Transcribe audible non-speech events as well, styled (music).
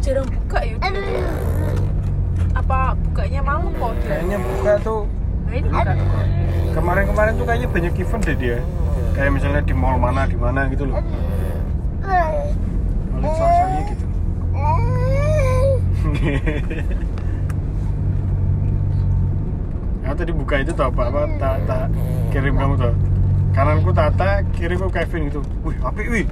jarang buka ya. Apa bukanya malam kok kayaknya buka tuh. Kemarin-kemarin tuh kayaknya banyak event deh dia. Kayak misalnya di mall mana di mana gitu loh. Paling sosialnya gitu. (laughs) Ya tadi buka itu tau apa apa tak tak kirim kamu tau kananku Tata kiriku Kevin gitu. Wih api wih.